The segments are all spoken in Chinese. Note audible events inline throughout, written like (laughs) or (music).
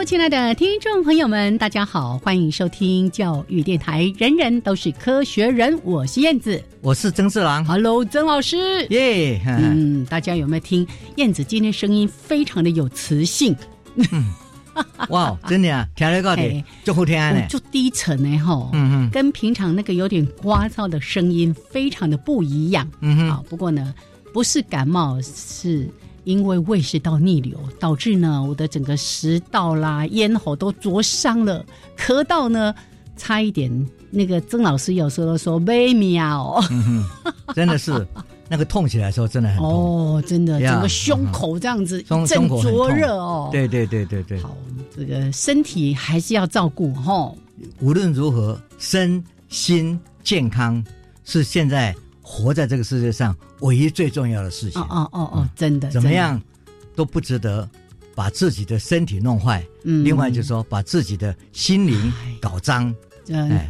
Hello，亲爱的听众朋友们，大家好，欢迎收听教育电台，人人都是科学人，我是燕子，我是曾志郎。Hello，曾老师，耶，嗯，大家有没有听燕子今天声音非常的有磁性？哇，真的啊，(laughs) 听得到的嘿，就好听呢。就低沉呢，吼，嗯嗯跟平常那个有点聒噪的声音非常的不一样。嗯哼，好，不过呢，不是感冒，是因为胃食道逆流导致呢，我的整个食道啦、咽喉都灼伤了，咳到呢，差一点。那个曾老师有时候都说微妙嗯哼，(laughs) 真的是那个痛起来的时候真的很痛。哦，真的，呀整个胸口这样子 (laughs) 胸一阵胸口灼热哦。，对对对对对，好，这个身体还是要照顾哈。无论如何，身心健康是现在活在这个世界上唯一最重要的事情哦。哦哦哦，真的，怎么样都不值得把自己的身体弄坏。嗯另外就是说，把自己的心灵搞脏。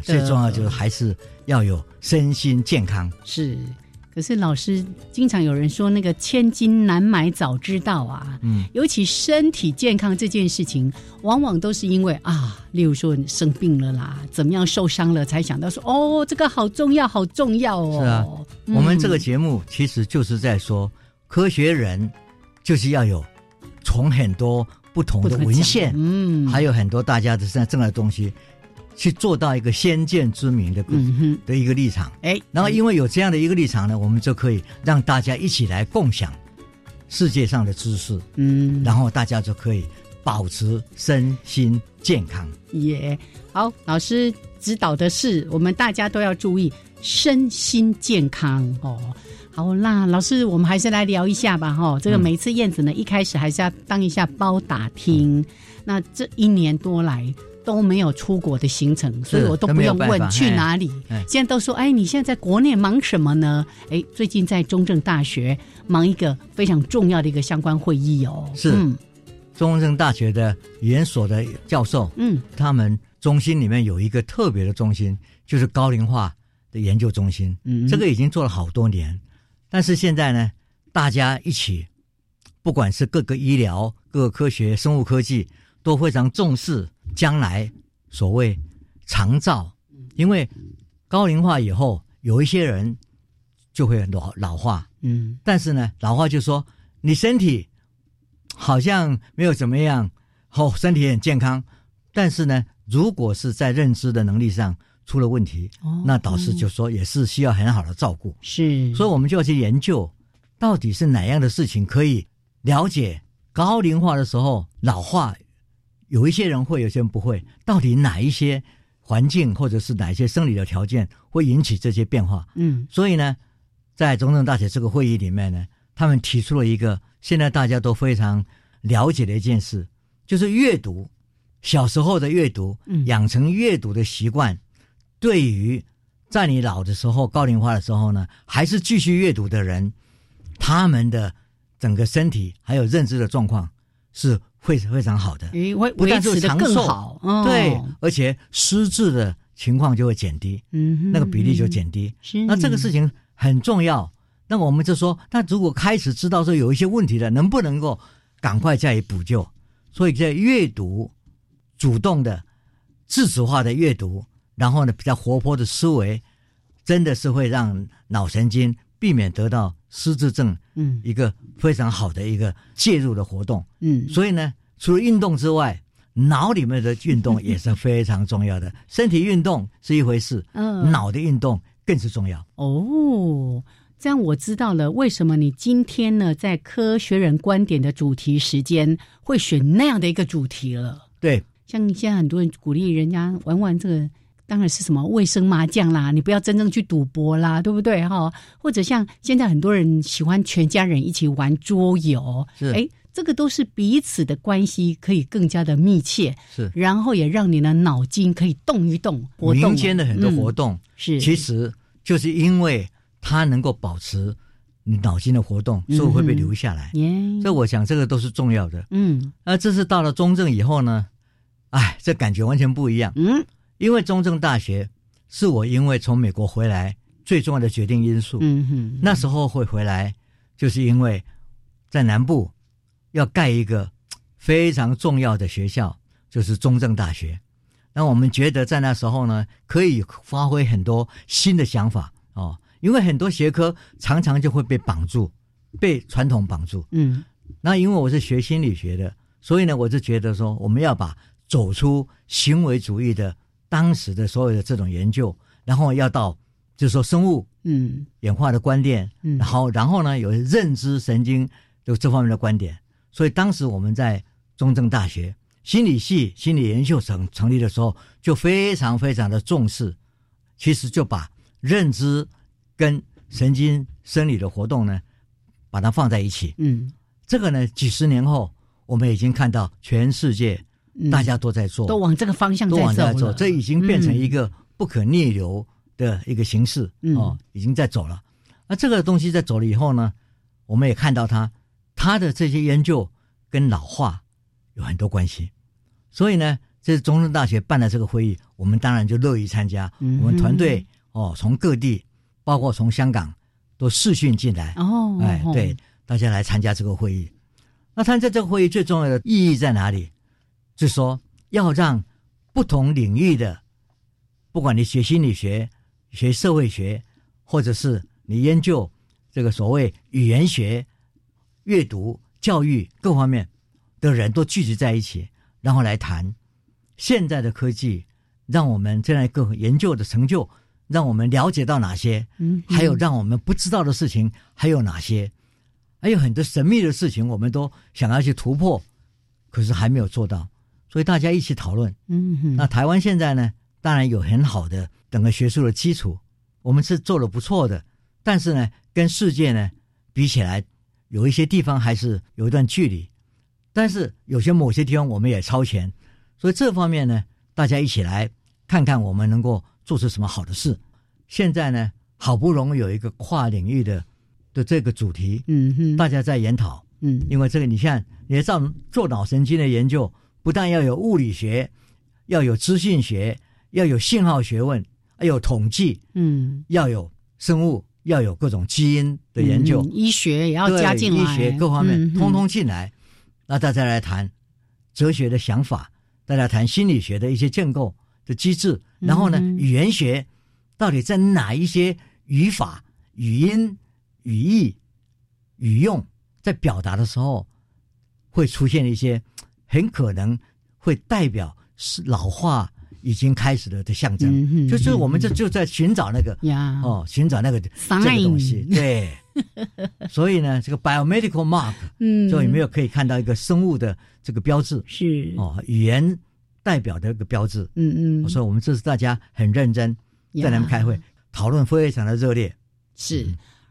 最重要就是还是要有身心健康。是。可是老师经常有人说，那个千金难买早知道啊。嗯，尤其身体健康这件事情，往往都是因为啊，例如说你生病了啦，怎么样受伤了，才想到说哦，这个好重要，好重要哦。是啊嗯我们这个节目其实就是在说，科学人就是要有从很多不同的文献，嗯，还有很多大家的现在正的东西，去做到一个先见之明的嗯哼，的一个立场。哎，然后因为有这样的一个立场呢，我们就可以让大家一起来共享世界上的知识，嗯，然后大家就可以保持身心健康。也好，老师指导的是，我们大家都要注意身心健康哦。好，那老师，我们还是来聊一下吧，哈、这个嗯每次燕子呢，一开始还是要当一下包打听。那这一年多来都没有出国的行程，所以我都都不用问去哪里哎。现在都说，哎，你现在在国内忙什么呢？哎，最近在中正大学忙一个非常重要的一个相关会议哦。是嗯中正大学的语言所的教授，嗯他们中心里面有一个特别的中心，就是高龄化的研究中心。嗯，这个已经做了好多年，但是现在呢，大家一起，不管是各个医疗、各个科学、生物科技，都非常重视将来所谓长照，因为高龄化以后，有一些人就会老老化，嗯。但是呢，老化就说你身体好像没有怎么样，哦，身体很健康，但是呢，如果是在认知的能力上出了问题，哦。那导师就说也是需要很好的照顾，是，所以我们就要去研究，到底是哪样的事情可以了解高龄化的时候老化，有一些人会，有些人不会，到底哪一些环境或者是哪一些生理的条件会引起这些变化？嗯所以呢，在中正大学这个会议里面呢，他们提出了一个现在大家都非常了解的一件事，就是阅读。小时候的阅读，嗯养成阅读的习惯，对于在你老的时候、高龄化的时候呢，还是继续阅读的人，他们的整个身体还有认知的状况是会非常好的。会不但是长寿好，哦、对，而且失智的情况就会减低，嗯，那个比例就减低。是那这个事情很重要。那我们就说，那如果开始知道说有一些问题了，能不能够赶快加以补救？所以在阅读，主动的、自主化的阅读，然后呢比较活泼的思维，真的是会让脑神经避免得到失智症嗯一个非常好的一个介入的活动。嗯，所以呢，除了运动之外，脑里面的运动也是非常重要的。(laughs) 身体运动是一回事，嗯，脑的运动更是重要。哦，这样我知道了，为什么你今天呢在科学人观点的主题时间会选那样的一个主题了。对，像现在很多人鼓励人家玩玩这个，当然是什么卫生麻将啦，你不要真正去赌博啦，对不对哈？或者像现在很多人喜欢全家人一起玩桌游，是哎，这个都是彼此的关系可以更加的密切，是然后也让你的脑筋可以动一动，活动民间的很多活嗯动，是其实就是因为它能够保持你脑筋的活动，所以会被留下来。耶，所以我想这个都是重要的。嗯那这是到了中正以后呢，哎，这感觉完全不一样。嗯因为中正大学是我因为从美国回来最重要的决定因素。嗯哼，那时候会回来，就是因为在南部要盖一个非常重要的学校，就是中正大学。那我们觉得在那时候呢，可以发挥很多新的想法哦，因为很多学科常常就会被绑住，被传统绑住。嗯那因为我是学心理学的，所以呢，我就觉得说，我们要把走出行为主义的当时的所有的这种研究，然后要到就是说生物嗯。演化的观点，嗯。然后然后呢有认知神经就这方面的观点，所以当时我们在中正大学心理系心理研究成成立的时候，就非常非常的重视，其实就把认知跟神经生理的活动呢，把它放在一起。嗯。这个呢，几十年后，我们已经看到全世界嗯，大家都在做，都往这个方向都往在做，这已经变成一嗯个不可逆流的一个形式、嗯哦，已经在走了。那这个东西在走了以后呢，我们也看到它，它的这些研究跟老化有很多关系。所以呢，这是中正大学办的这个会议，我们当然就乐意参加。我们团队哦，从各地，包括从香港，都视讯进来，哦，哎，对，大家来参加这个会议。那参加这个会议最重要的意义在哪里？就是说要让不同领域的，不管你学心理学、学社会学，或者是你研究这个所谓语言学、阅读、教育各方面的人都聚集在一起，然后来谈现在的科技，让我们这样一个研究的成就，让我们了解到哪些，嗯，还有让我们不知道的事情还有哪些？还有很多神秘的事情，我们都想要去突破，可是还没有做到。所以大家一起讨论。嗯哼，那台湾现在呢，当然有很好的整个学术的基础，我们是做的不错的。但是呢，跟世界呢比起来，有一些地方还是有一段距离。但是有些某些地方我们也超前，所以这方面呢，大家一起来看看我们能够做出什么好的事。现在呢，好不容易有一个跨领域的的这个主题，嗯哼，大家在研讨。嗯因为这个，你像，你像做做脑神经的研究，不但要有物理学，要有资讯学，要有信号学问，要有统计，嗯。要有生物，要有各种基因的研究，嗯医学也要加进来，医学各方面、嗯通通进来。那大家来谈哲学的想法，大家谈心理学的一些建构的机制，然后呢，语言学到底在哪一些语法、语音、语义、语用在表达的时候，会出现一些很可能会代表是老化已经开始了的象征。就是我们这就在寻找那个呀，哦，寻找那个这个东西，对。(laughs) 所以呢，这个 biomedical mark 嗯，就有没有可以看到一个生物的这个标志是，哦，语言代表的一个标志。嗯嗯，所以我们这次大家很认真在那边开会讨论，非常的热烈。是，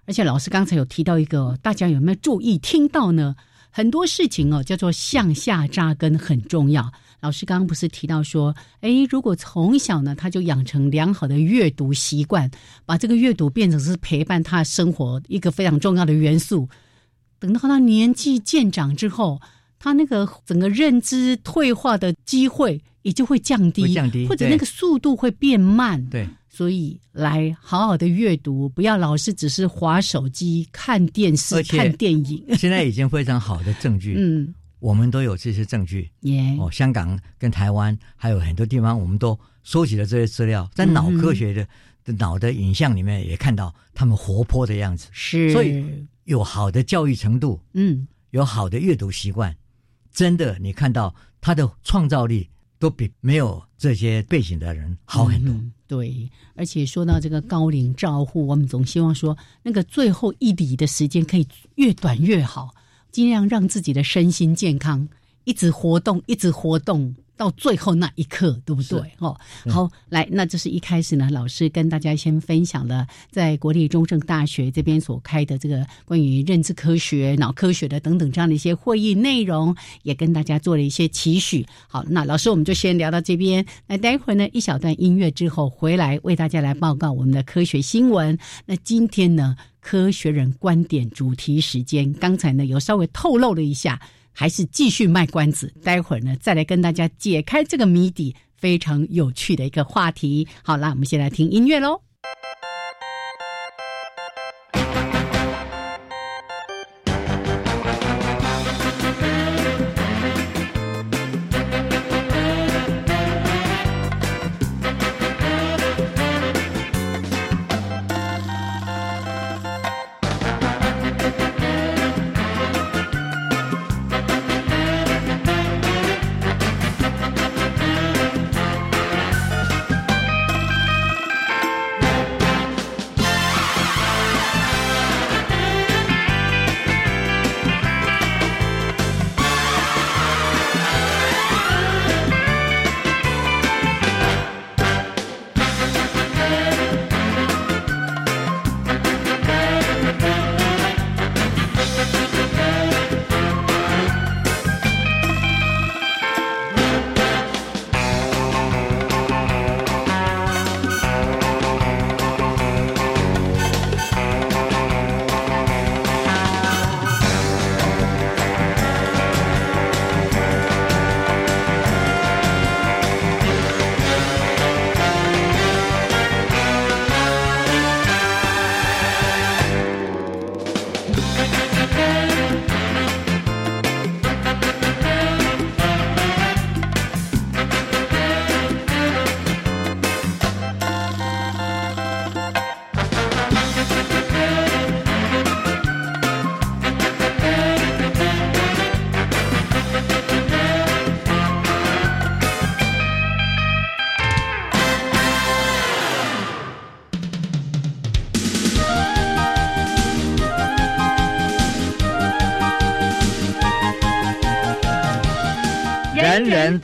而且老师刚才有提到一个，大家有没有注意听到呢？很多事情哦，叫做向下扎根很重要。老师刚刚不是提到说，诶，如果从小呢，他就养成良好的阅读习惯，把这个阅读变成是陪伴他生活一个非常重要的元素。等到他年纪渐长之后，他那个整个认知退化的机会也就会降低，降低或者那个速度会变慢。对，所以来好好的阅读，不要老是只是划手机、看电视看电影。(laughs) 现在已经非常好的证据，(laughs) 嗯，我们都有这些证据。耶、哦，香港跟台湾还有很多地方，我们都收集了这些资料，在脑科学的、的脑的影像里面也看到他们活泼的样子，是，所以有好的教育程度，嗯。有好的阅读习惯，真的你看到他的创造力都比没有这些背景的人好很多。嗯对，而且说到这个高龄照护，我们总希望说，那个最后一里的时间可以越短越好，尽量让自己的身心健康一直活动，一直活动。到最后那一刻，对不对？哦，好，来，那这是一开始呢，老师跟大家先分享了在国立中正大学这边所开的这个关于认知科学、脑科学的等等这样的一些会议内容，也跟大家做了一些期许。好，那老师我们就先聊到这边。那待会儿呢，一小段音乐之后回来为大家来报告我们的科学新闻。那今天呢，科学人观点主题时间，刚才呢有稍微透露了一下。还是继续卖关子，待会儿呢再来跟大家解开这个谜底，非常有趣的一个话题。好啦，我们先来听音乐喽。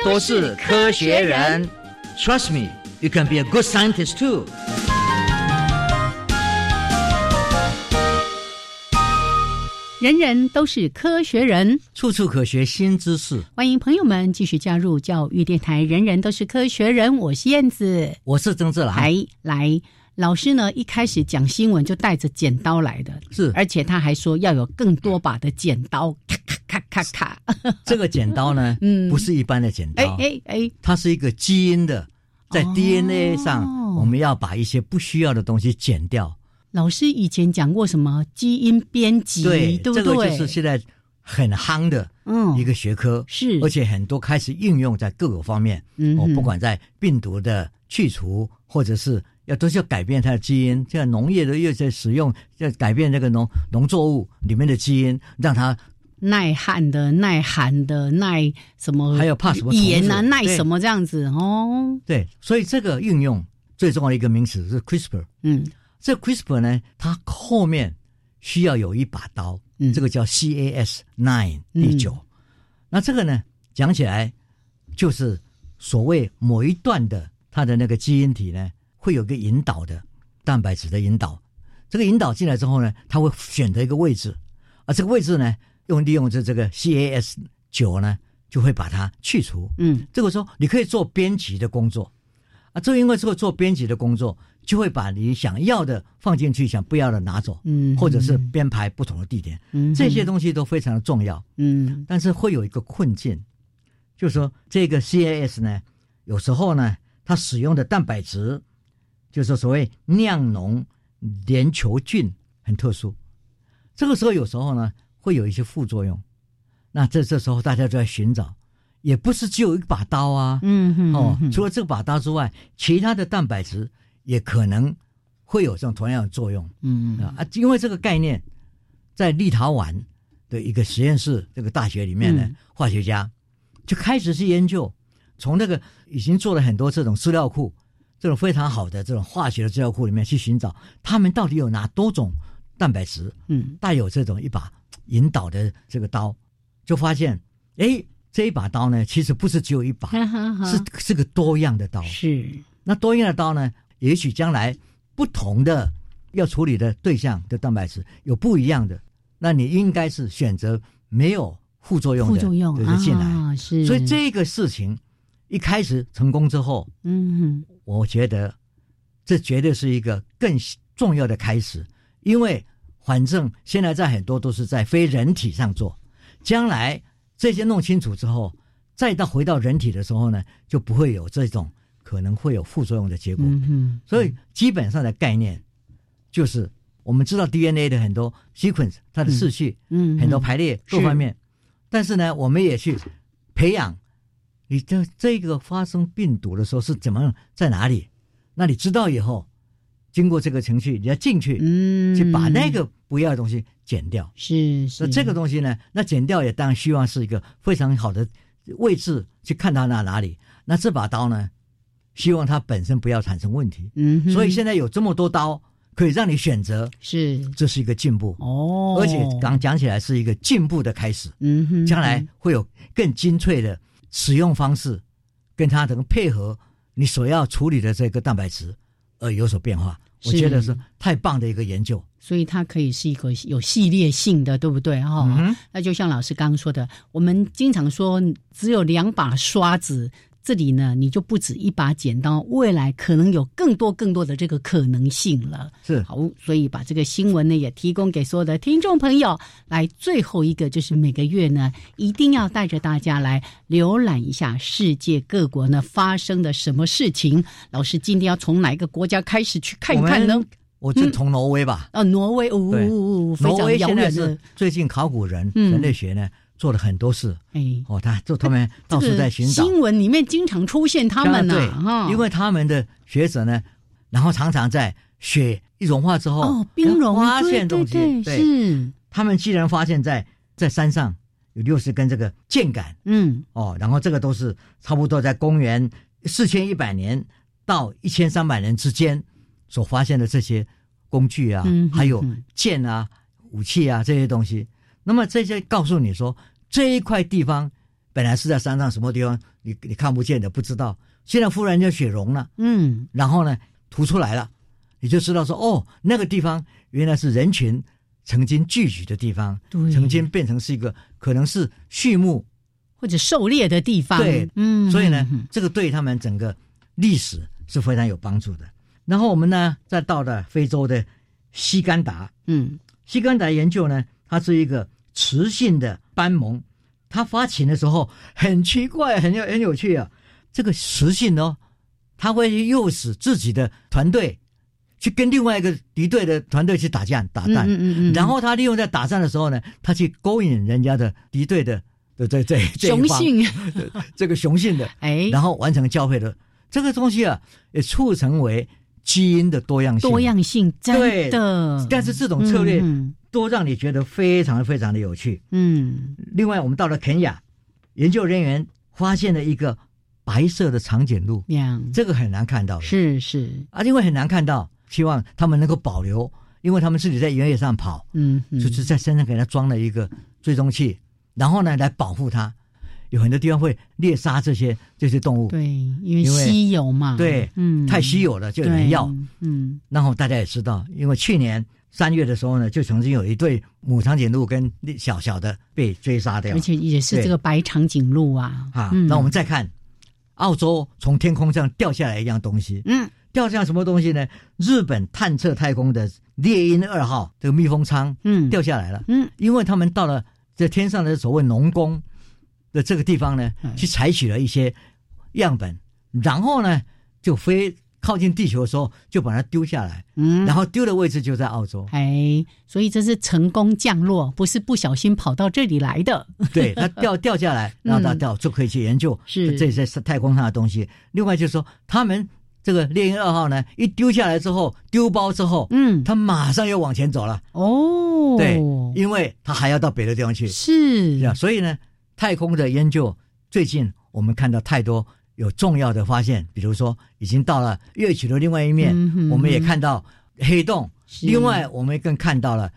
都是科学人。Trust me, you can be a good scientist too. 人人都是科学人，处处可学新知识。欢迎朋友们继续加入教育电台。人人都是科学人，我是燕子，我是曾志兰。来来，老师呢一开始讲新闻就带着剪刀来的，是，而且他还说要有更多把的剪刀，咔咔咔咔咔。这个剪刀呢，(laughs) 嗯，不是一般的剪刀，哎哎哎，它是一个基因的，在 DNA 上，我们要把一些不需要的东西剪掉。老师以前讲过什么基因编辑，对，对不对？这个就是现在很夯的嗯一个学科，是，而且很多开始应用在各个方面。嗯，我不管在病毒的去除，或者是要都是要改变它的基因，现在农业的又在使用，要改变这个农农作物里面的基因，让它耐旱的、耐寒的、耐什么，还有怕什么盐啊、耐什么这样子哦。对，所以这个应用最重要的一个名词是 CRISPR。嗯。这 CRISPR 呢，它后面需要有一把刀，嗯，这个叫 Cas nine 第九。那这个呢，讲起来就是所谓某一段的它的那个基因体呢，会有个引导的蛋白质的引导。这个引导进来之后呢，它会选择一个位置，而这个位置呢，用利用这这个 Cas 九呢，就会把它去除。嗯，这个时候你可以做编辑的工作啊，正因为这个做编辑的工作。就会把你想要的放进去，想不要的拿走，嗯，或者是编排不同的地点，嗯，这些东西都非常的重要，嗯，但是会有一个困境，就是说这个 CAS 呢，有时候呢，它使用的蛋白质，就是所谓酿脓链球菌很特殊，这个时候有时候呢会有一些副作用，那这这时候大家就在寻找，也不是只有一把刀啊，嗯哦，除了这把刀之外，其他的蛋白质。也可能会有这种同样的作用，嗯啊，因为这个概念在立陶宛的一个实验室，这个大学里面的嗯。化学家就开始去研究，从那个已经做了很多这种资料库，这种非常好的这种化学的资料库里面去寻找，他们到底有哪多种蛋白质嗯带有这种一把引导的这个刀，就发现，哎，这一把刀呢，其实不是只有一把，(laughs) 哈哈哈是是个多样的刀。是那多样的刀呢，也许将来不同的要处理的对象的蛋白质有不一样的，那你应该是选择没有副作用的副作用对对进来。啊，是，所以这个事情一开始成功之后，嗯。我觉得这绝对是一个更重要的开始，因为反正现在在很多都是在非人体上做，将来这些弄清楚之后，再到回到人体的时候呢，就不会有这种可能会有副作用的结果。嗯哼，所以基本上的概念就是，我们知道 DNA 的很多 sequence 它的次序、嗯。很多排列各方面，但是呢，我们也去培养你这这个发生病毒的时候是怎么样在哪里，那你知道以后，经过这个程序，你要进去、嗯，去把那个不要的东西剪掉。是是。那这个东西呢，那剪掉也当然希望是一个非常好的位置去看它那哪里。那这把刀呢，希望它本身不要产生问题。嗯，所以现在有这么多刀可以让你选择，是。这是一个进步，哦，而且刚讲起来是一个进步的开始，嗯哼，将来会有更精粹的使用方式，跟它能配合你所要处理的这个蛋白质而有所变化。我觉得是太棒的一个研究。所以它可以是一个有系列性的，对不对？哈、嗯那就像老师刚刚说的，我们经常说只有两把刷子，这里呢你就不止一把剪刀，未来可能有更多更多的这个可能性了。是好，所以把这个新闻呢也提供给所有的听众朋友。来，最后一个就是每个月呢一定要带着大家来浏览一下世界各国呢发生的什么事情。老师今天要从哪一个国家开始去看一看呢我？就从挪威吧，啊，挪威，哦，挪威现在是，最近考古人、嗯人类学呢做了很多事。哎，哦，他就他们到处在寻找。新闻里面经常出现他们呐、对。哈，因为他们的学者呢，然后常常在雪一融化之后，哦，冰融发现东西，对，是，他们既然发现在在山上有六十根这个箭杆嗯。哦，然后这个都是差不多在公元四千一百年到一千三百年之间所发现的这些工具啊，嗯还有嗯。剑啊、武器啊这些东西，那么这些告诉你说这一块地方本来是在山上什么地方，你你看不见的不知道，现在忽然间雪融了。嗯，然后呢涂出来了，你就知道说哦，那个地方原来是人群曾经聚集的地方，对。曾经变成是一个可能是畜牧，或者狩猎的地方，对嗯，所以呢嗯，这个对他们整个历史是非常有帮助的。然后我们呢，再到了非洲的西干达，嗯。西干达研究呢，它是一个雌性的斑蒙，它发情的时候很奇怪，很有很有趣啊。这个雌性哦，它会诱使自己的团队去跟另外一个敌对的团队去打架打嗯战，嗯嗯嗯，然后它利用在打战的时候呢，它去勾引人家的敌对的的这这这一方。雄性，这个雄性的，(laughs) 哎，然后完成交配的这个东西啊，也促成为基因的多样性。多样性真对的，但是这种策略嗯都让你觉得非常非常的有趣。嗯。另外，我们到了肯亚，研究人员发现了一个白色的长颈鹿，嗯，这个很难看到的。是是，啊，因为很难看到，希望他们能够保留，因为他们自己在原野上跑，嗯，嗯。就是在身上给他装了一个追踪器，然后呢来保护它。有很多地方会猎杀这些这些动物，对，因为稀有嘛，对嗯，太稀有了就有人要。嗯。然后大家也知道，因为去年三月的时候呢，就曾经有一对母长颈鹿跟小小的被追杀掉。而且也是这个白长颈鹿啊，啊。嗯。那我们再看澳洲从天空上掉下来一样东西，嗯。掉下来什么东西呢？日本探测太空的猎鹰二号这个密封舱嗯。掉下来了，嗯。因为他们到了这天上的所谓农工的这个地方呢嗯，去采取了一些样本，然后呢就飞靠近地球的时候就把它丢下来，嗯，然后丢的位置就在澳洲。哎，所以这是成功降落，不是不小心跑到这里来的。对，(laughs) 它掉掉下来，然后它掉就可以去研究是这些太空上的东西。另外就是说，他们这个猎鹰二号呢，一丢下来之后，丢包之后，嗯，它马上又往前走了。哦，对，因为它还要到别的地方去。是所以呢，太空的研究最近我们看到太多有重要的发现，比如说已经到了月球的另外一面，嗯哼我们也看到黑洞，另外我们更看到了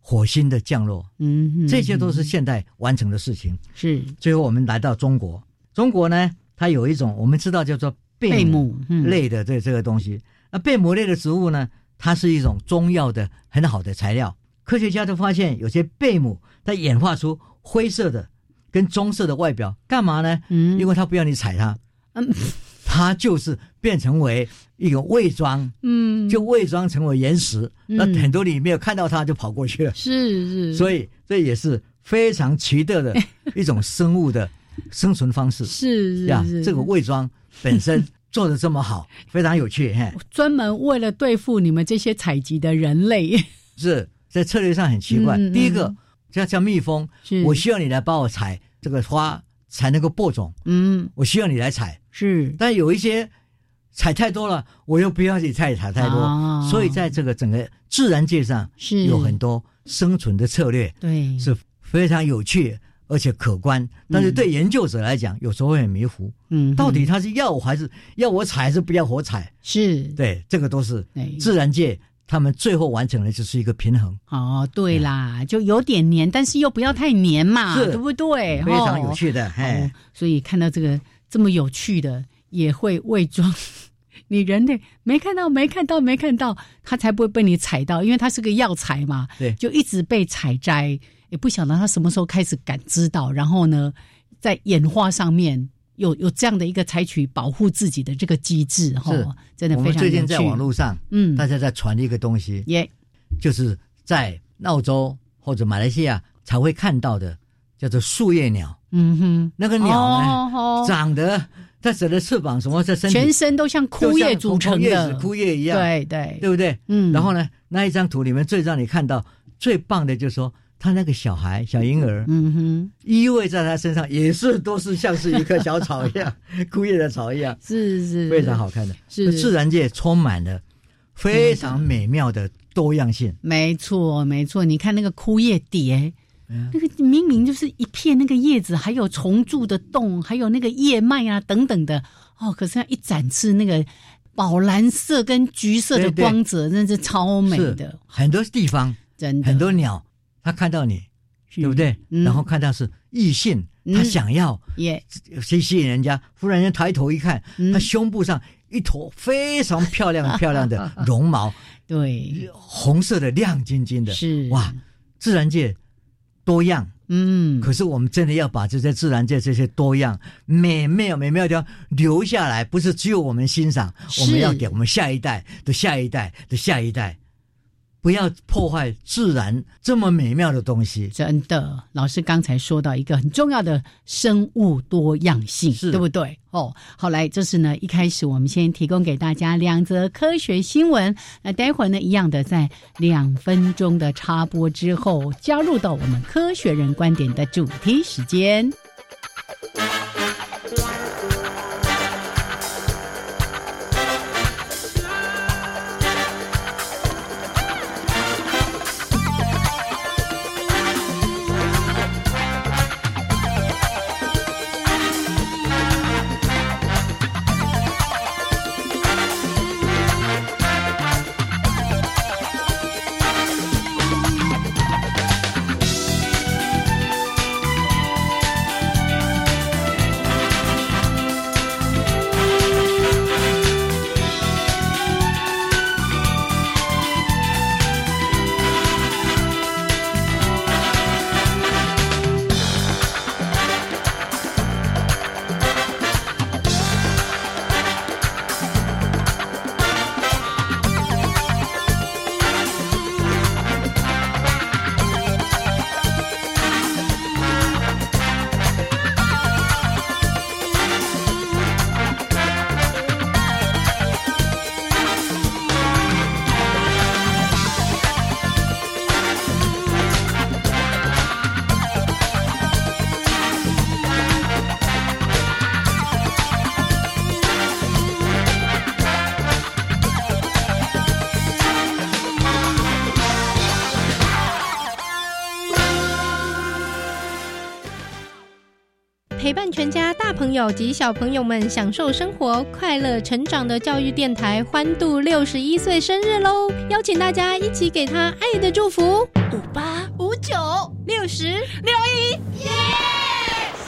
火星的降落，嗯哼，这些都是现代完成的事情。是最后我们来到中国，中国呢，它有一种我们知道叫做贝贝母嗯类的这这个东西。那贝母类的植物呢，它是一种中药的很好的材料。科学家都发现，有些贝母它演化出灰色的跟棕色的外表，干嘛呢？嗯因为它不要你踩它，嗯 (laughs) 它就是变成为一个伪装，嗯，就伪装成为岩石。嗯那很多你没有看到它，就跑过去了。是是，所以这也是非常奇特的 (laughs) 一种生物的生存方式是是呀。这个伪装本身 (laughs) 做的这么好，非常有趣。嘿，专门为了对付你们这些采集的人类，是在策略上很奇怪。第一个，像像蜜蜂，我需要你来帮我采这个花才能够播种，嗯。我需要你来采。是。但有一些采太多了，我又不要你采采太多，啊。所以在这个整个自然界上是。有很多生存的策略。对。是非常有趣而且可观，但是对研究者来讲，有时候会很迷糊，嗯到底他是要我还是要我采，还是不要我采？是。对，这个都是对。自然界他们最后完成的就是一个平衡，哦，对啦，就有点黏，但是又不要太黏嘛，对不对？非常有哦趣的。哦哎，所以看到这个这么有趣的，也会伪装。(laughs) 你人类没看到，没看到，没看到，它才不会被你踩到，因为它是个药材嘛，对就一直被采摘，也不晓得它什么时候开始感知到，然后呢，在演化上面有有这样的一个采取保护自己的这个机制，哈，真的非常有趣。们最近在网络上，嗯，大家在传一个东西，耶。就是在澳洲或者马来西亚才会看到的，叫做树叶鸟。嗯哼，那个鸟呢，长得它长的翅膀什么在身体全身都像枯叶组成叶的子，枯叶一样，对对。对不对？嗯。然后呢，那一张图里面最让你看到最棒的，就是说他那个小孩小婴儿嗯哼，依偎在他身上，也是都是像是一棵小草一样，(laughs) 枯叶的草一样，是是非常好看的。是自然界充满了非常美妙的多样性。没错，没错。你看那个枯叶蝶，嗯那个明明就是一片那个叶子，还有虫蛀的洞，还有那个叶脉啊等等的哦。可是它一展翅那个宝蓝色跟橘色的光泽，真是超美的，很多地方真的很多鸟，它看到你，对不对？嗯。然后看到是异性，嗯。它想要也。吸吸引人家，忽然间抬头一看，嗯。它胸部上一坨非常漂亮 (laughs) 漂亮的绒毛，(laughs) 对，红色的亮晶晶的，是。哇！自然界多样，嗯，可是我们真的要把这些自然界这些多样美妙美妙的地方留下来，不是只有我们欣赏，我们要给我们下一代的下一代的下一代，不要破坏自然这么美妙的东西。真的，老师刚才说到一个很重要的生物多样性，对不对？哦，好来，这是呢一开始我们先提供给大家两则科学新闻，那待会儿呢一样的在两分钟的插播之后，加入到我们科学人观点的主题时间。友及小朋友们享受生活、快乐成长的教育电台欢度六十一岁生日喽！邀请大家一起给他爱的祝福。五八五九六十六一，耶！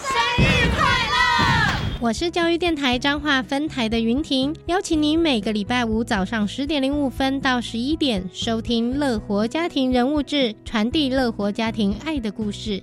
生日快乐！我是教育电台彰化分台的云婷，邀请您每个礼拜五早上十点零五分到十一点收听《乐活家庭人物志》，传递乐活家庭爱的故事。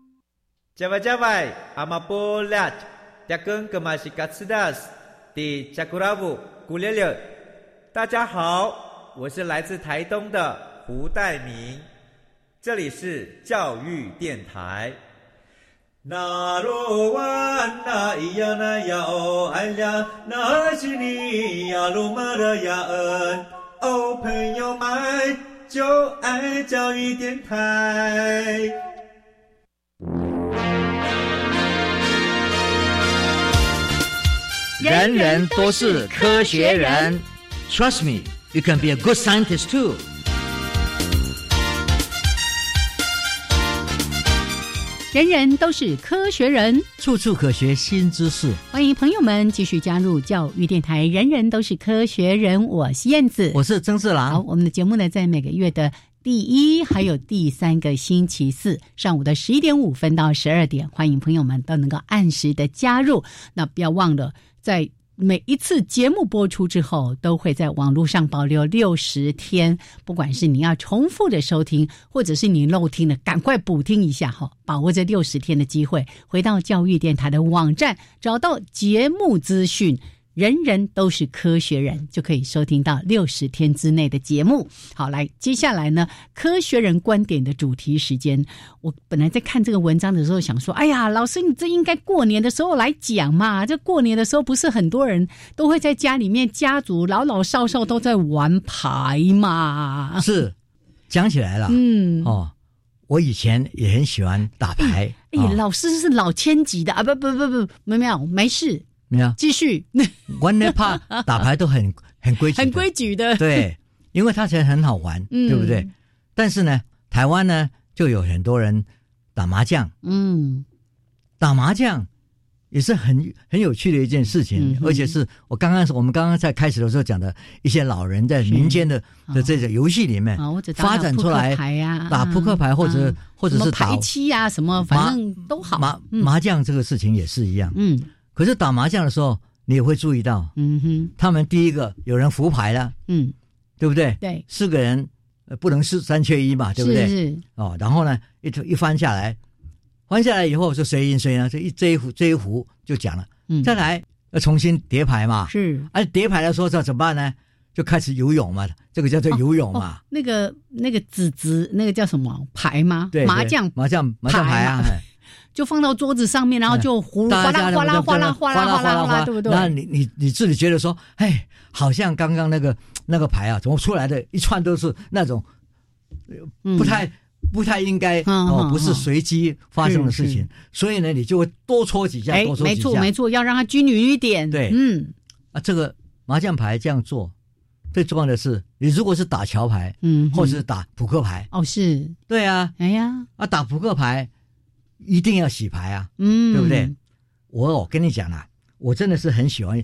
加外加外，阿玛波拉，扎根格玛西卡斯达斯，的加古拉布古列列。大家好，我是来自台东的胡代明，这里是教育电台。那罗哇那咿呀那呀哦哎呀，那是你呀鲁玛的呀恩哦，朋友们就爱教育电台。人人都是科学人，Trust me, you can be a good scientist too. 人人都是科学人，处处可学新知识。欢迎朋友们继续加入教育电台。人人都是科学人，我是燕子，我是曾志郎。好，我们的节目呢，在每个月的第一还有第三个星期四上午的十一点五分到十二点，欢迎朋友们都能够按时的加入。那不要忘了。在每一次节目播出之后，都会在网络上保留六十天。不管是你要重复的收听，或者是你漏听的，赶快补听一下哈，把握这六十天的机会，回到教育电台的网站，找到节目资讯。人人都是科学人，就可以收听到六十天之内的节目。好，来，接下来呢，科学人观点的主题时间。我本来在看这个文章的时候，想说，哎呀，老师，你这应该过年的时候来讲嘛。这过年的时候，不是很多人都会在家里面，家族老老少少都在玩牌嘛？是，讲起来了，嗯，哦，我以前也很喜欢打牌。哎，老师是老千级的啊！不不不不，没没有，没事。没有，继续。玩那怕 (laughs) 打牌都很很规矩，很规矩的。对，因为它才很好玩，对不对？但是呢，台湾呢就有很多人打麻将。嗯，打麻将也是很很有趣的一件事情，而且是我刚刚我们刚刚在开始的时候讲的一些老人在民间的的这个游戏里面发展出来打扑克牌或者或者是牌七啊什么，反正都好。麻麻将这个事情也是一样。嗯。可是打麻将的时候，你也会注意到，嗯哼，他们第一个有人胡牌了，嗯，对不对？对，四个人不能是三缺一嘛，对不对？是哦，然后呢，一一翻下来，翻下来以后是谁赢谁呢？这一这一壶这一胡就讲了，嗯，再来要重新叠牌嘛，是，而叠牌的时候这怎么办呢？就开始游泳嘛，这个叫做游泳嘛。那个那个子子那个叫什么牌吗？对，麻将麻将麻将牌啊。就放到桌子上面，然后就呼哗啦哗啦哗啦哗啦哗啦哗啦，对不对？那你你你自己觉得说，哎，好像刚刚那个那个牌啊，怎么出来的一串都是那种不太不太应该哦，不是随机发生的事情，所以呢，你就会多搓几下，多搓几下。没错没错，要让它均匀一点。对，嗯。啊，这个麻将牌这样做，最重要的是，你如果是打桥牌，嗯，或者是。打扑克牌，哦，是。对啊，哎呀，啊，打扑克牌。一定要洗牌啊，嗯，对不对？我我跟你讲啊，我真的是很喜欢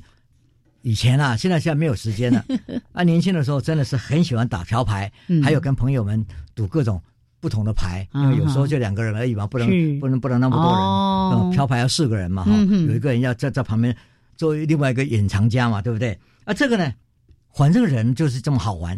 以前啊，现在现在没有时间了。(laughs) 啊，年轻的时候真的是很喜欢打桥牌，还有跟朋友们赌各种不同的牌，因为有时候就两个人而已嘛，不能不能不能那么多人。哦嗯，飘牌要四个人嘛，哈、嗯有一个人要在在旁边作为另外一个隐藏家嘛，对不对？啊，这个呢，反正人就是这么好玩，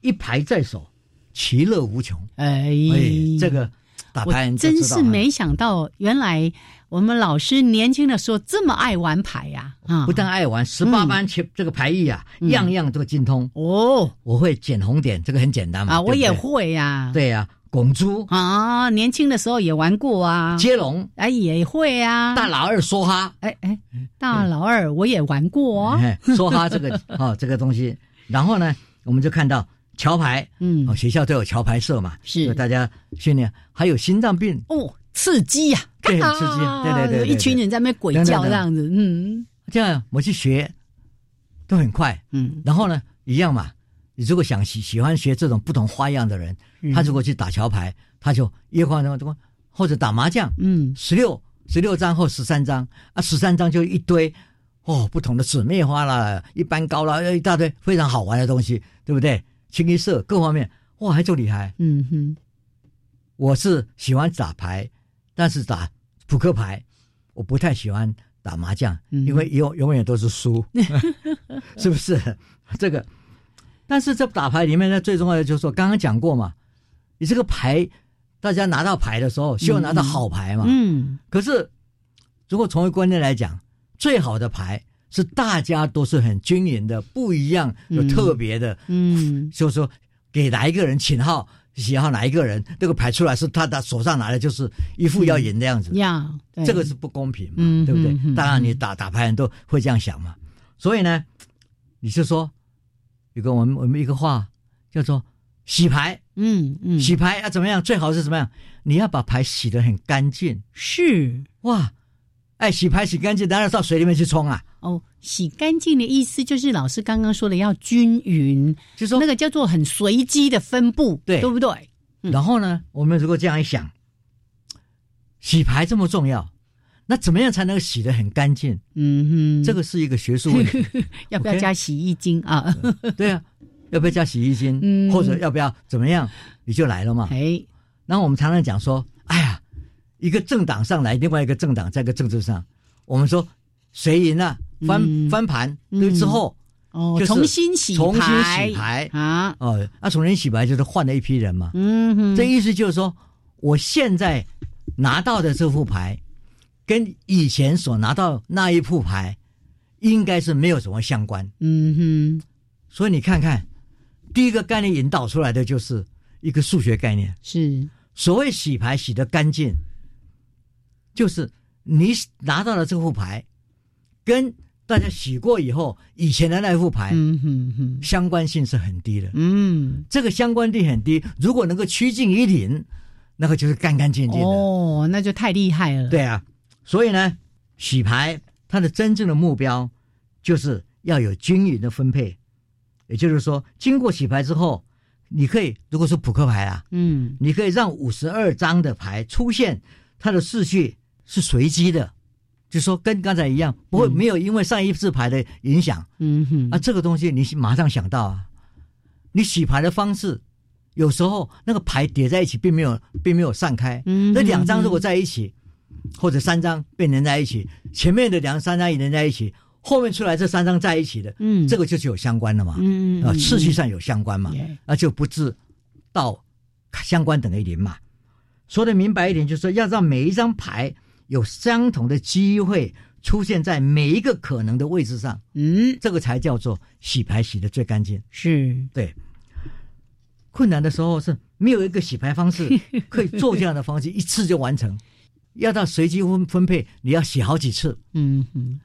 一牌在手，其乐无穷。哎哎，这个打牌真是没想到，原来我们老师年轻的时候这么爱玩牌呀！啊，不但爱玩，十八般棋这个牌艺啊，样样都精通。哦我会捡红点，这个很简单嘛。啊，我也。会呀。对呀，拱珠、啊，年轻的时候也玩过啊，接龙、哎也会啊。大老二梭哈，哎哎，大老二我也玩过哦。哎 (laughs) 梭哈这个啊这个东西，然后呢，我们就看到桥牌，嗯。哦，学校都有桥牌社嘛，是。就大家训练，还有心脏病，哦，刺激呀，对很刺激啊对对对对对一群人在那边鬼叫这样子，嗯。这样我去学都很快。嗯，然后呢，一样嘛，你如果想喜喜欢学这种不同花样的人，嗯。他如果去打桥牌，他就一换什么或者打麻将，嗯。十六十六张或十三张啊，十三张就一堆哦，不同的姊妹花啦，一般高啦，一大堆非常好玩的东西，对不对？清一色各方面哇，还就厉害。嗯哼，我是喜欢打牌，但是打扑克牌，我不太喜欢打麻将，嗯因为永永远都是输，(laughs) 是不是？这个，但是这打牌里面呢，最重要的就是说，刚刚讲过嘛，你这个牌，大家拿到牌的时候，希望拿到好牌嘛。嗯可是，如果从一个观念来讲，最好的牌是大家都是很均匀的，不一样，有嗯特别的，嗯就是说给哪一个人请号，喜好哪一个人，这个牌出来是他的手上拿的就是一副要赢的样子，呀，对这个是不公平嘛，嗯对不对？当然，你打打牌人都会这样想嘛。所以呢，你是说有个我们我们一个话叫做洗牌，嗯嗯洗牌要怎么样？最好是怎么样？你要把牌洗得很干净，是哇！哎，洗牌洗干净，当然到水里面去冲啊。哦，洗干净的意思就是老师刚刚说的要均匀，就说那个叫做很随机的分布，对对不对？嗯然后呢，我们如果这样一想，洗牌这么重要，那怎么样才能洗得很干净？嗯哼，这个是一个学术问题。(laughs) 要不要加洗衣精啊？对啊，要不要加洗衣精？嗯或者要不要怎么样？你就来了嘛。哎，然后我们常常讲说，哎呀，一个政党上来，另外一个政党在一个政治上，我们说谁赢了，翻、嗯。翻盘，嗯。对之后哦，就是重新洗重新洗牌。啊，哦，那重新洗牌就是换了一批人嘛。嗯哼，这意思就是说，我现在拿到的这副牌，跟以前所拿到那一副牌，应该是没有什么相关。嗯哼，所以你看看，第一个概念引导出来的就是一个数学概念。是。所谓洗牌洗得干净，就是你拿到了这副牌，跟大家洗过以后以前的那副牌，嗯哼哼，相关性是很低的。嗯，这个相关度很低，如果能够趋近于零，那个就是干干净净的。哦，那就太厉害了，，对啊，所以呢，洗牌它的真正的目标就是要有均匀的分配，也就是说，经过洗牌之后，你可以如果是扑克牌啊，嗯。你可以让五十二张的牌出现，它的次序是随机的，就说跟刚才一样，不会嗯没有因为上一次牌的影响、嗯哼，啊，这个东西你马上想到啊，你洗牌的方式。有时候那个牌叠在一起，并没有并没有散开。嗯那两张如果在一起，或者三张被连在一起，前面的两三张也连在一起，后面出来这三张在一起的，嗯，这个就是有相关的嘛。嗯，嗯啊，嗯次序上有相关嘛，耶那就不至到相关等于零嘛。说的明白一点，就是说要让每一张牌有相同的机会出现在每一个可能的位置上，嗯，这个才叫做洗牌洗的最干净。是，对，困难的时候是没有一个洗牌方式 (laughs) 可以做这样的方式一次就完成，要到随机分分配，你要洗好几次。嗯哼，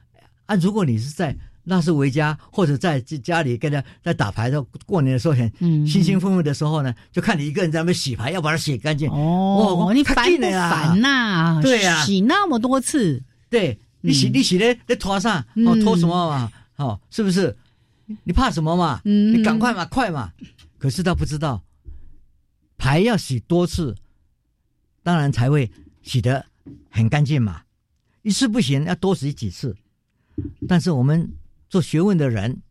啊，如果你是在拉斯维加或者在家里跟他在打牌的过年的时候很嗯兴兴奋奋的时候呢，就看你一个人在那边洗牌，要把它洗干净。哦，你烦不烦呐？对呀洗那么多次，对你洗、嗯你洗的在拖上哦嗯拖什么嘛？哦，是不是？你怕什么嘛？嗯你赶快嘛，快嘛！可是他不知道，牌要洗多次，当然才会洗得很干净嘛。一次不行，要多洗几次。但是我们做学问的人，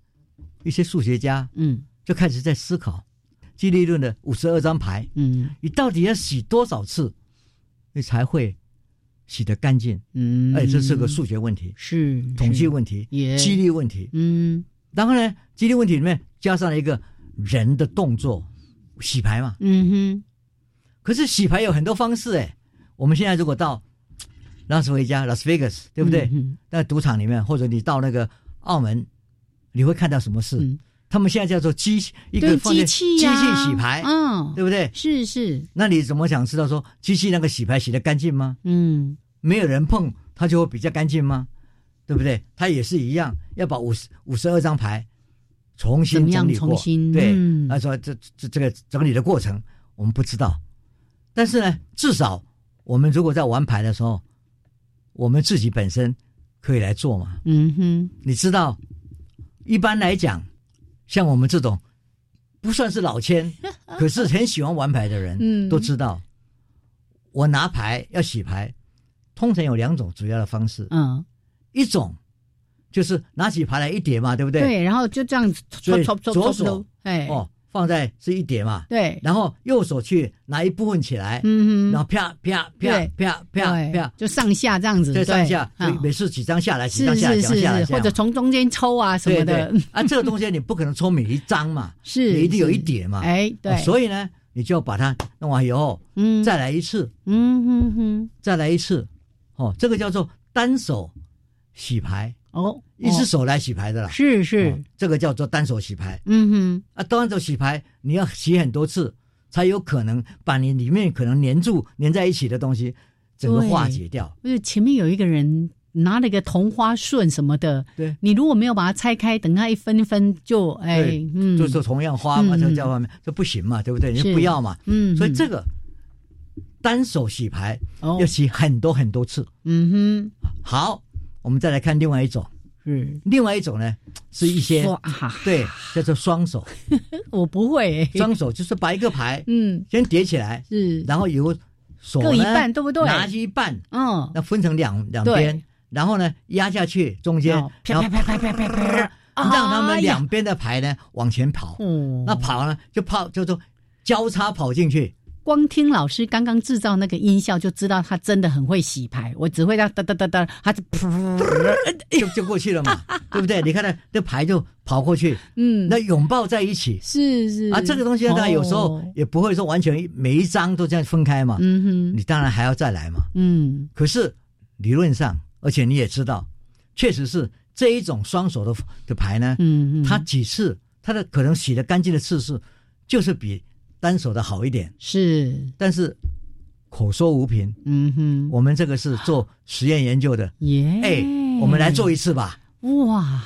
一些数学家，嗯，就开始在思考，激励论的五十二张牌，嗯你到底要洗多少次，你才会洗得干净？嗯，哎，这是个数学问题，是统计问题，也激励问题。嗯然后呢，激励问题里面加上了一个人的动作，洗牌嘛。嗯哼，可是洗牌有很多方式哎。我们现在如果到拉斯维加 （Las Vegas），对不对？嗯在赌场里面，或者你到那个澳门，你会看到什么事？嗯他们现在叫做机一个放在机器机器洗牌，嗯，对不对？是是，那你怎么想知道说机器那个洗牌洗得干净吗？嗯没有人碰，它就会比较干净吗？对不对？它也是一样，要把五十五十二张牌重新整理过。重新对，嗯他说这这这个整理的过程我们不知道，但是呢，至少我们如果在玩牌的时候，我们自己本身可以来做嘛。嗯哼，你知道，一般来讲，像我们这种不算是老千，(laughs) 可是很喜欢玩牌的人，嗯。都知道，我拿牌要洗牌，通常有两种主要的方式，嗯，一种就是拿起牌来一叠嘛，对不对？对，然后就这样子搓搓搓搓左手搓，哎，哦，放在是一叠嘛，对，然后右手去拿一部分起来，嗯嗯，然后啪啪啪啪啪啪，就上下这样子，再对。上下，所以嗯每次几张下来，几张下来，或者从中间抽啊什么的，啊，这个东西你不可能抽每一张嘛，(laughs) 是你一定有一叠嘛，哎，对。哦，所以呢，你就把它弄完以后，嗯，再来一次，嗯哼哼，再来一次，哦，这个叫做单手洗牌，哦，一只哦手来洗牌的啦，是是。哦，这个叫做单手洗牌。嗯哼，啊，单手洗牌你要洗很多次，才有可能把你里面可能粘住、粘在一起的东西整个化解掉。因为前面有一个人拿了一个同花顺什么的，对，你如果没有把它拆开，等它一分一分就哎，嗯，就是同样花嘛，嗯。这个叫外面，这不行嘛，对不对？你不要嘛，嗯，所以这个单手洗牌哦。要洗很多很多次。嗯哼。好，我们再来看另外一种，哼，是另外一种呢是一些哇，对，叫做双手，(laughs) 我不会。欸，双手就是把一个牌嗯。先叠起来，是，然后由手各一呢半对不对？拿去一半，嗯，那分成两两边，然后呢压下去中间然后，然后啪啪啪啪啪啪，让他们两边的牌呢往前跑，哦，那跑呢就跑叫做交叉跑进去，光听老师刚刚制造那个音效，就知道他真的很会洗牌。我只会这样哒哒哒哒，他就噗，(laughs) 就就过去了嘛，(laughs) 对不对？你看那这牌就跑过去，嗯，那拥抱在一起。是是。啊，这个东西呢，有时候哦。也不会说完全每一张都这样分开嘛，嗯哼，你当然还要再来嘛。嗯。可是理论上，而且你也知道，确实是这一种双手的的牌呢，嗯嗯，它几次它的可能洗的干净的次数，就是比单手的好一点，是但是口说无凭。嗯哼，我们这个是做实验研究的，耶，哎，我们来做一次吧。哇，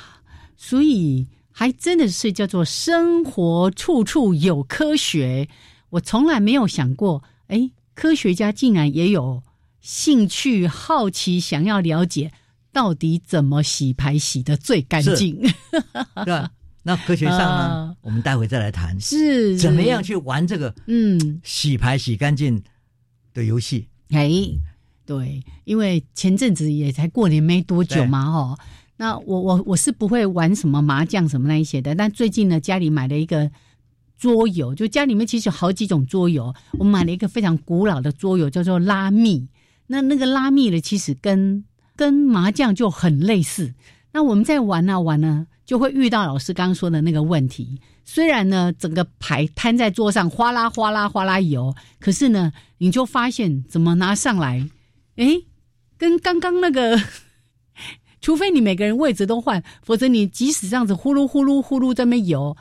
所以还真的是叫做生活处处有科学。我从来没有想过，哎，科学家竟然也有兴趣、好奇，想要了解到底怎么洗牌洗的最干净。(laughs) 那科学上呢啊，我们待会再来谈，是怎么样去玩这个嗯，洗牌洗干净的游戏。哎，对，因为前阵子也才过年没多久嘛，哈。那我我我是不会玩什么麻将什么那一些的，但最近呢，家里买了一个桌游，就家里面其实有好几种桌游，我买了一个非常古老的桌游，叫做拉密。那那个拉密呢，其实跟跟麻将就很类似。那我们在玩啊玩呢，就会遇到老师刚刚说的那个问题。虽然呢，整个牌摊在桌上，哗啦哗啦哗啦游，可是呢，你就发现怎么拿上来，诶，跟刚刚那个，(laughs) 除非你每个人位置都换，否则你即使这样子呼噜呼噜呼噜在那边游，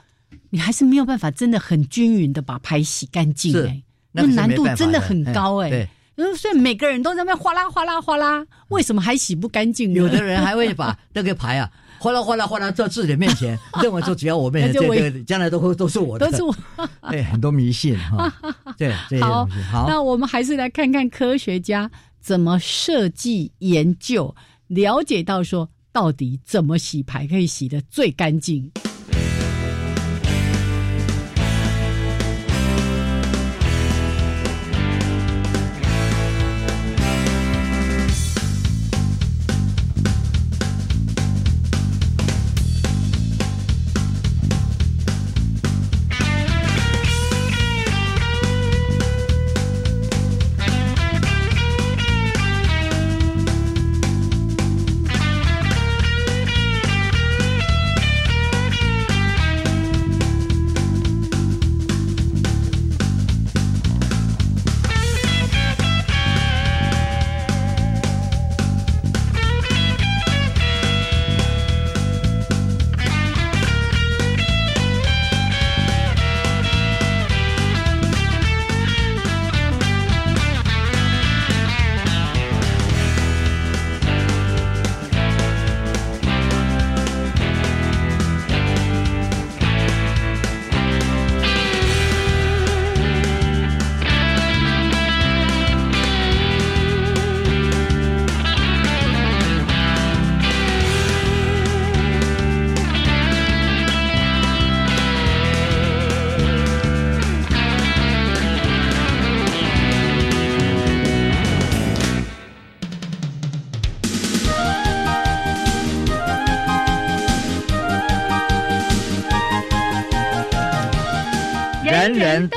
你还是没有办法真的很均匀的把牌洗干净那个难度真的很哎高诶。对，嗯，所以每个人都在那边哗啦哗啦哗啦，为什么还洗不干净呢？有的人还会把那个牌啊，哗啦哗啦哗啦在自己的面前，(laughs) 认为说只要我面前这个将来都会都是我的，都是我。对，(laughs) 很多迷信哈，(laughs) 对这些好东西。好，那我们还是来看看科学家怎么设计研究，了解到说到底怎么洗牌可以洗得最干净。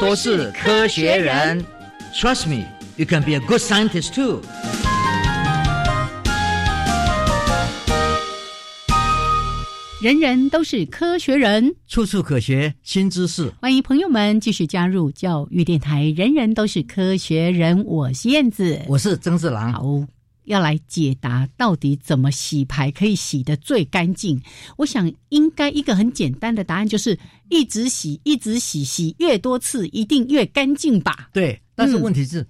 都是科学人。Trust me, you can be a good scientist too. 人人都是科学人，处处可学新知识。欢迎朋友们继续加入教育电台。人人都是科学人，我是燕子，我是曾志郎。好，要来解答到底怎么洗牌可以洗得最干净？我想应该一个很简单的答案就是一直洗，一直洗，洗越多次一定越干净吧？对，但是问题是。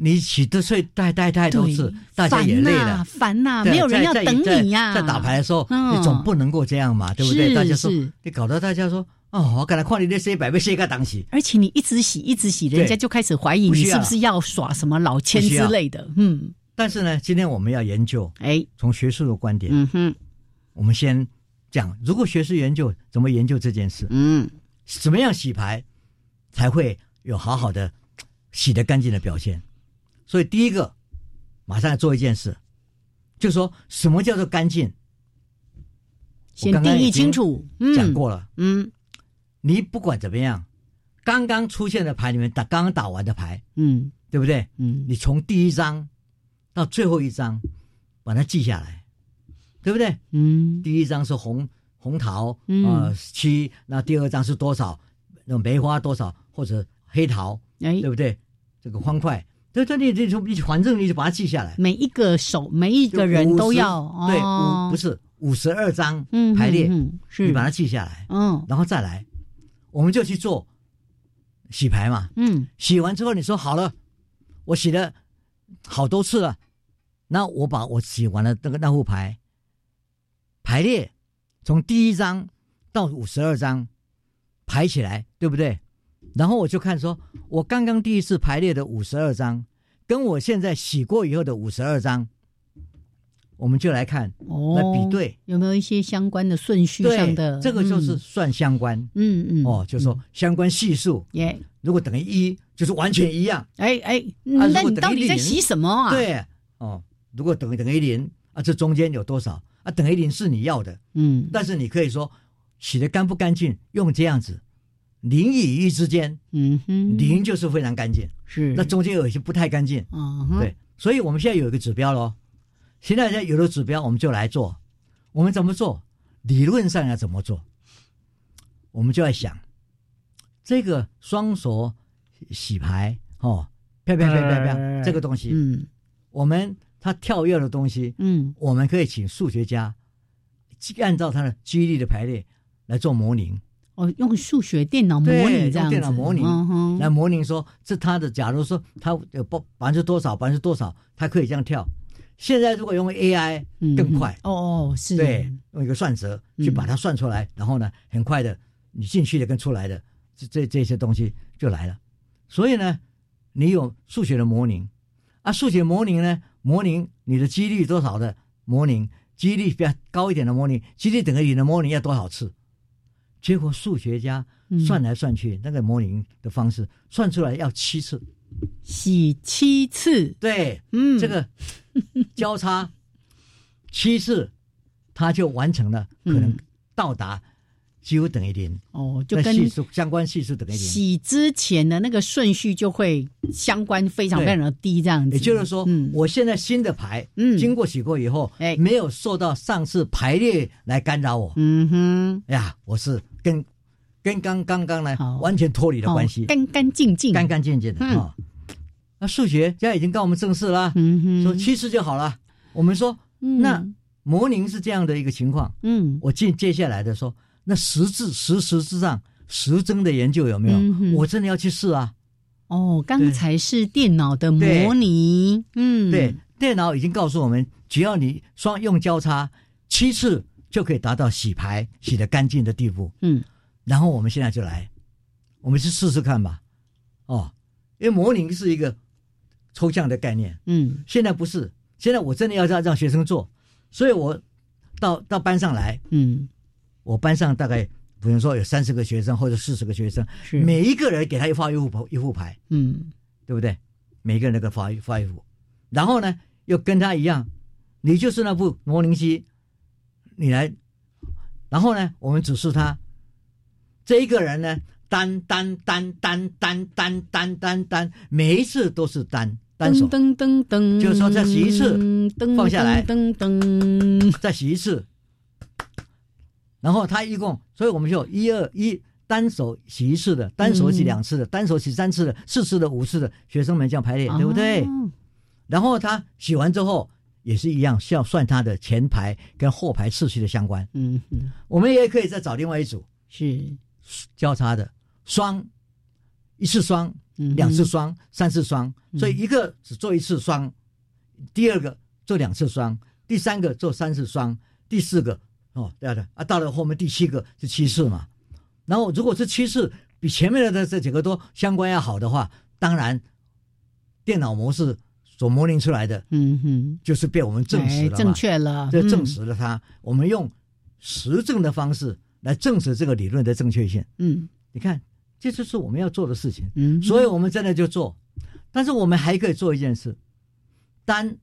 你洗的睡太太太多次，大家也累了，烦呐，没有人要等你呀。在打牌的时候，你总不能够这样嘛，对不对？大家说，你搞得大家说，哦，我刚才看你那洗百倍洗个东西，而且你一直洗一直洗，人家就开始怀疑你是不是要耍什么老千之类的。嗯，但是呢，今天我们要研究，哎，从学术的观点，嗯哼，我们先讲，如果学术研究怎么研究这件事，嗯，怎么样洗牌才会有好好的洗得干净的表现？所以第一个，马上要做一件事，就说什么叫做干净？先定义清楚。讲过了。嗯，你不管怎么样，刚刚出现的牌里面打刚刚打完的牌，嗯，对不对？嗯，你从第一张到最后一张，把它记下来，对不对？嗯，第一张是红红桃啊七，那第二张是多少？那梅花多少或者黑桃？哎，对不对？这个方块。对，这你这就你反正你就把它记下来。每一个手，每一个人都要对五不是五十二张排列，是你把它记下来。嗯，然后再来，我们就去做洗牌嘛。嗯，洗完之后你说好了，我洗了好多次了，那我把我洗完了那个那副牌排列，从第一张到五十二张排起来，对不对？然后我就看说，我刚刚第一次排列的五十二张，跟我现在洗过以后的五十二张，我们就来看哦，来比对有没有一些相关的顺序上的。这个就是算相关。嗯嗯。哦，就说相关系数。耶。如果等于一，就是完全一样。哎哎，那你到底在洗什么啊？对。哦，如果等于等于零啊，这中间有多少啊？等于零是你要的。嗯。但是你可以说洗的干不干净，用这样子。零与一之间，嗯哼，零就是非常干净，是那中间有一些不太干净，嗯，对，所以我们现在有一个指标喽。现在有了指标，我们就来做。我们怎么做？理论上要怎么做？我们就在想，这个双手洗牌哦，啪啪啪啪啪，这个东西，嗯，我们它跳跃的东西，嗯，我们可以请数学家按照它的几率的排列来做模拟。哦，用数学电脑模拟这样子，电脑模拟来模拟说，这他的假如说他有百百分之多少，百分之多少，他可以这样跳。现在如果用 AI 更快，哦哦，是，对，用一个算则去把它算出来，然后呢，很快的，你进去的跟出来的这这这些东西就来了。所以呢，你有数学的模拟啊，数学模拟呢，模拟你的几率多少的？模拟，几率比较高一点的模拟，几率等于你的模拟要多少次？结果数学家算来算去，那个模拟的方式算出来要七次，洗七次，对，嗯，这个交叉七次，他就完成了，可能到达几乎等于零哦，就跟系数相关系数等于零。洗之前的那个顺序就会相关非常非常的低，这样子。也就是说，我现在新的牌，嗯，经过洗过以后，哎，没有受到上次排列来干扰我，嗯哼，哎呀，我是跟跟刚刚刚呢完全脱离了关系，干干净净，干干净净的啊。那数学家已经告我们正式了，嗯哼，说七次就好了。我们说，那模拟是这样的一个情况，嗯，我接接下来的说，那实质实实之上实证的研究有没有？我真的要去试啊。哦，刚才是电脑的模拟，嗯，对，电脑已经告诉我们，只要你双用交叉七次，就可以达到洗牌洗得干净的地步。嗯，然后我们现在就来，我们去试试看吧。哦，因为模拟是一个抽象的概念，嗯，现在不是，现在我真的要让让学生做，所以我到到班上来，嗯，我班上大概。比如说有三十个学生或者四十个学生，每一个人给他一发一副一副牌，嗯，对不对？每一个人那个发发一副，然后呢，又跟他一样，你就是那副模拟机，你来，然后呢，我们指示他，这一个人呢，单单单单单单单单单，每一次都是单单手，噔噔噔，就是说再洗一次，放下来，再洗一次，然后他一共，所以我们就一二一单手洗一次的，单手洗两次的，单手洗三次的，四次的，五次的，学生们这样排列，对不对？然后他洗完之后也是一样，需要算他的前排跟后排次序的相关。嗯嗯，我们也可以再找另外一组是交叉的双，一次双，两次双，三次双，所以一个只做一次双，第二个做两次双，第三个做三次双，第四个哦，对的啊，到了后面第七个是趋势嘛。然后如果是趋势比前面的这几个都相关要好的话，当然电脑模式。所模拟出来的，嗯哼，就是被我们证实了，正确了，这证实了它。我们用实证的方式来证实这个理论的正确性。嗯，你看，这就是我们要做的事情。嗯，所以我们真的就做，但是我们还可以做一件事：单。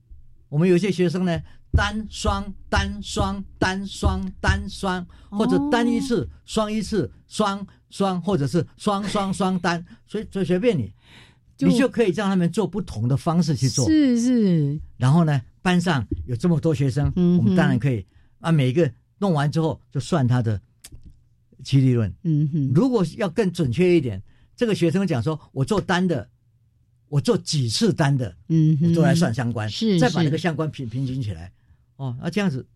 我们有些学生呢，单双单双单双单双，或者单一次、双一次、双双，或者是双双 (laughs) 双单，所以随随便你。你就可以让他们做不同的方式去做，是是。然后呢，班上有这么多学生，我们当然可以啊，每个弄完之后就算他的 (tsk) 其利润。嗯哼。如果要更准确一点，这个学生讲说，我做单的，我做几次单的，嗯，我都来算相关，是再把那个相关平平均起来。哦，那这样子，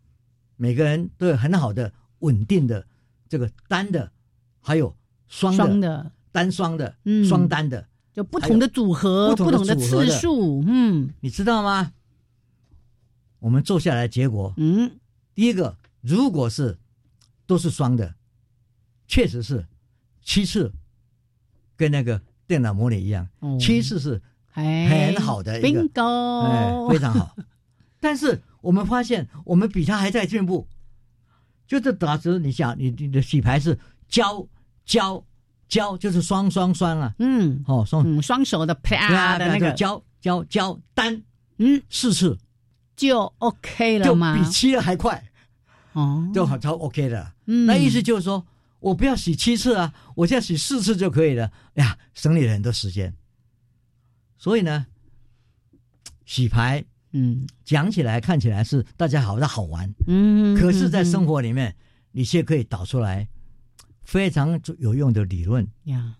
每个人都有很好的稳定的这个单的，还有双的、单双的、嗯双单的。就不同的组合，不同的次数，嗯，你知道吗？我们做下来结果，嗯，第一个，如果是都是双的，确实是七次，跟那个电脑模拟一样，七次是很好的一个，哎，非常好。(laughs) 但是我们发现，我们比他还在进步。就是打时，你想，你你的洗牌是交交。交就是双双双啊，嗯，哦双双手的啪的那个交交交单，嗯，四次就 OK 了吗？就比七还快，哦，就好超 OK 的。嗯，那意思就是说我不要洗七次啊，我现在洗四次就可以了。哎呀，省了很多时间。所以呢，洗牌，嗯，讲起来看起来是大家好的好玩，嗯，可是，在生活里面，你却可以导出来。非常有用的理论呀，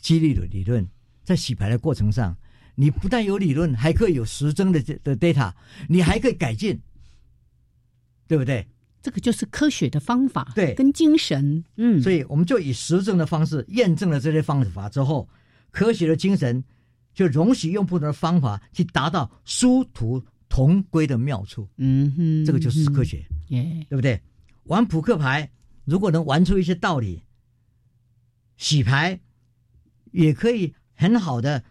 激励的理论，在洗牌的过程上，你不但有理论，还可以有实证的的 data，你还可以改进，对不对？这个就是科学的方法，对，跟精神，嗯，所以我们就以实证的方式验证了这些方法之后，科学的精神就容许用不同的方法去达到殊途同归的妙处，嗯哼，这个就是科学，耶，对不对？玩扑克牌。如果能玩出一些道理，洗牌也可以很好的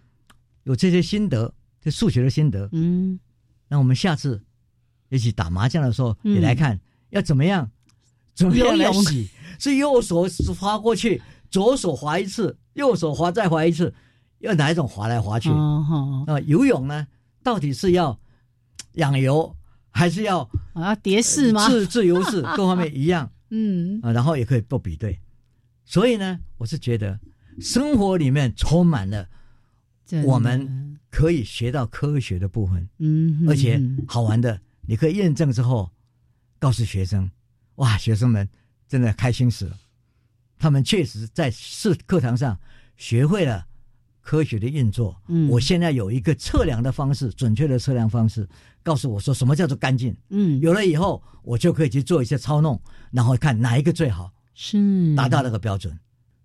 有这些心得，这数学的心得。嗯，那我们下次一起打麻将的时候也来看，要怎么样？怎么样来洗？是右手滑过去，左手滑一次，右手滑再滑一次，要哪一种滑来滑去？啊，游泳呢？到底是要仰游，还是要啊蝶式吗？自自由式，(laughs) 各方面一样。(laughs) 嗯啊，然后也可以做比对，所以呢，我是觉得生活里面充满了我们可以学到科学的部分，嗯，而且好玩的，你可以验证之后告诉学生，哇，学生们真的开心死了，他们确实在是课堂上学会了科学的运作。嗯，我现在有一个测量的方式，准确的测量方式。告诉我说什么叫做干净？嗯，有了以后，我就可以去做一些操弄，然后看哪一个最好，是达到那个标准。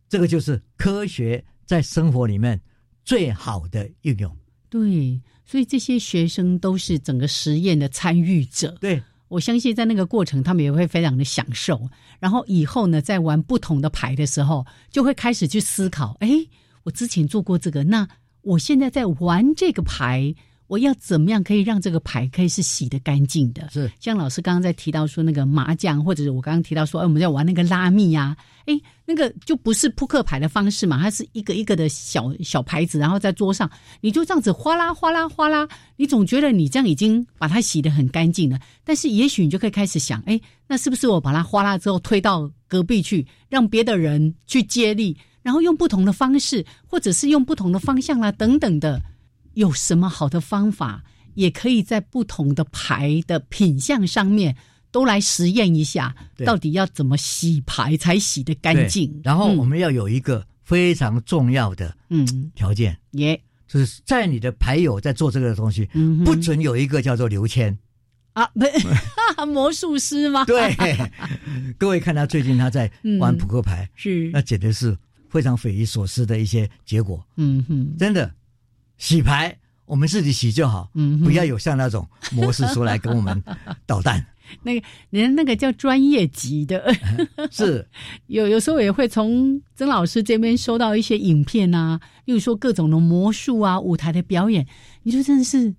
这个就是科学在生活里面最好的应用。对，所以这些学生都是整个实验的参与者。对，我相信在那个过程，他们也会非常的享受。然后以后呢，在玩不同的牌的时候，就会开始去思考：哎，我之前做过这个，那我现在在玩这个牌。我要怎么样可以让这个牌可以是洗的干净的？是像老师刚刚在提到说那个麻将，或者是我刚刚提到说，哎，我们在玩那个拉密呀，哎，那个就不是扑克牌的方式嘛，它是一个一个的小小牌子，然后在桌上，你就这样子哗啦哗啦哗啦，你总觉得你这样已经把它洗的很干净了，但是也许你就可以开始想，哎，那是不是我把它哗啦之后推到隔壁去，让别的人去接力？然后用不同的方式，或者是用不同的方向啦，等等的，有什么好的方法，也可以在不同的牌的品相上面都来实验一下，到底要怎么洗牌才洗得干净。然后我们要有一个非常重要的嗯。条件，耶。就是在你的牌友在做这个东西，嗯不准有一个叫做刘谦。啊，不 (laughs) 魔术师吗？对，各位看他最近他在玩嗯扑克牌，是。那简直是非常匪夷所思的一些结果。嗯哼，真的，洗牌我们自己洗就好，嗯不要有像那种模式出来跟我们捣蛋。(laughs) 那个人那个叫专业级的，(laughs) 是。(laughs) 有有时候也会从曾老师这边收到一些影片啊，例如说各种的魔术啊、舞台的表演，你就真的是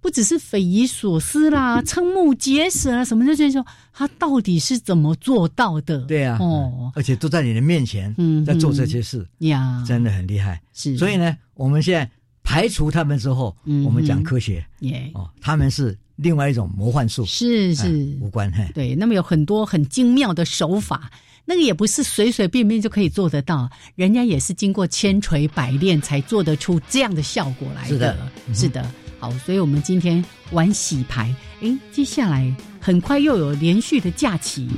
不只是匪夷所思啦、瞠目结舌啊，什么就觉得说他到底是怎么做到的？对啊，哦，而且都在你的面前嗯在做这些事，呀，真的很厉害。是，所以呢，我们现在排除他们之后，嗯我们讲科学耶，哦，他们是另外一种魔幻术，是是哎无关。嘿，对，那么有很多很精妙的手法，那个也不是随随便便就可以做得到，人家也是经过千锤百炼才做得出这样的效果来是的嗯是的。好，所以我们今天玩洗牌，诶，接下来很快又有连续的假期。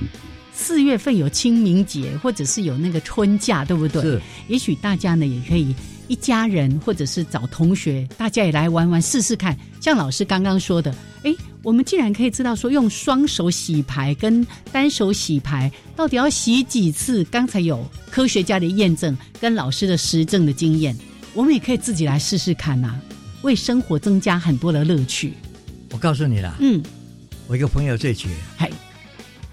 四月份有清明节，或者是有那个春假，对不对？是。也许大家呢也可以一家人，或者是找同学，大家也来玩玩试试看。像老师刚刚说的，哎，我们竟然可以知道说用双手洗牌跟单手洗牌到底要洗几次？刚才有科学家的验证跟老师的实证的经验，我们也可以自己来试试看呐、为生活增加很多的乐趣。我告诉你啦，嗯，我一个朋友最绝，嗨，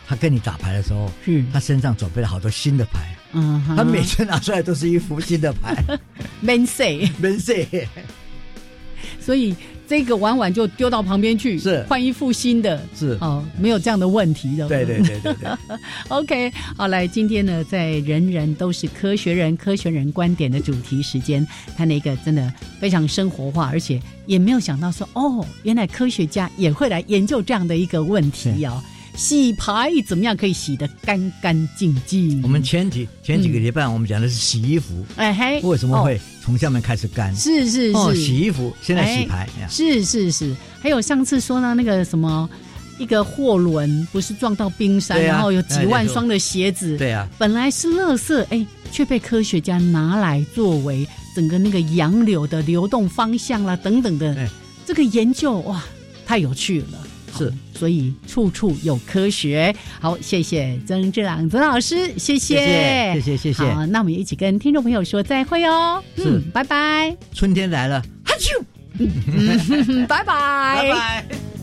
他跟你打牌的时候，嗯他身上准备了好多新的牌，嗯，他每次拿出来都是一副新的牌。(laughs) Man say，，man say，所以这个玩完就丢到旁边去，是。换一副新的，是。哦，没有这样的问题的。对对对对对。(laughs) OK，好，来，今天呢，在人人都是科学人、科学人观点的主题时间，谈了一个真的非常生活化，而且也没有想到说，哦，原来科学家也会来研究这样的一个问题哦。洗牌怎么样可以洗得干干净净？我们前几前几个礼拜我们讲的是洗衣服，哎嘿，为什么会哦。从下面开始干？是是是，哦，洗衣服，现在洗哎牌，呀。是是是，还有上次说到，那个什么，一个货轮不是撞到冰山，啊然后有几万哎双的鞋子，对啊，本来是垃圾，哎，却被科学家拿来作为整个那个洋流的流动方向啦，等等的，哎。这个研究哇，太有趣了。是，所以处处有科学。好，谢谢曾志朗曾老师，谢谢，谢谢谢谢好，那我们一起跟听众朋友说再会哦。是嗯，拜拜。春天来了，哈啾，嗯，(laughs) 拜拜，拜拜。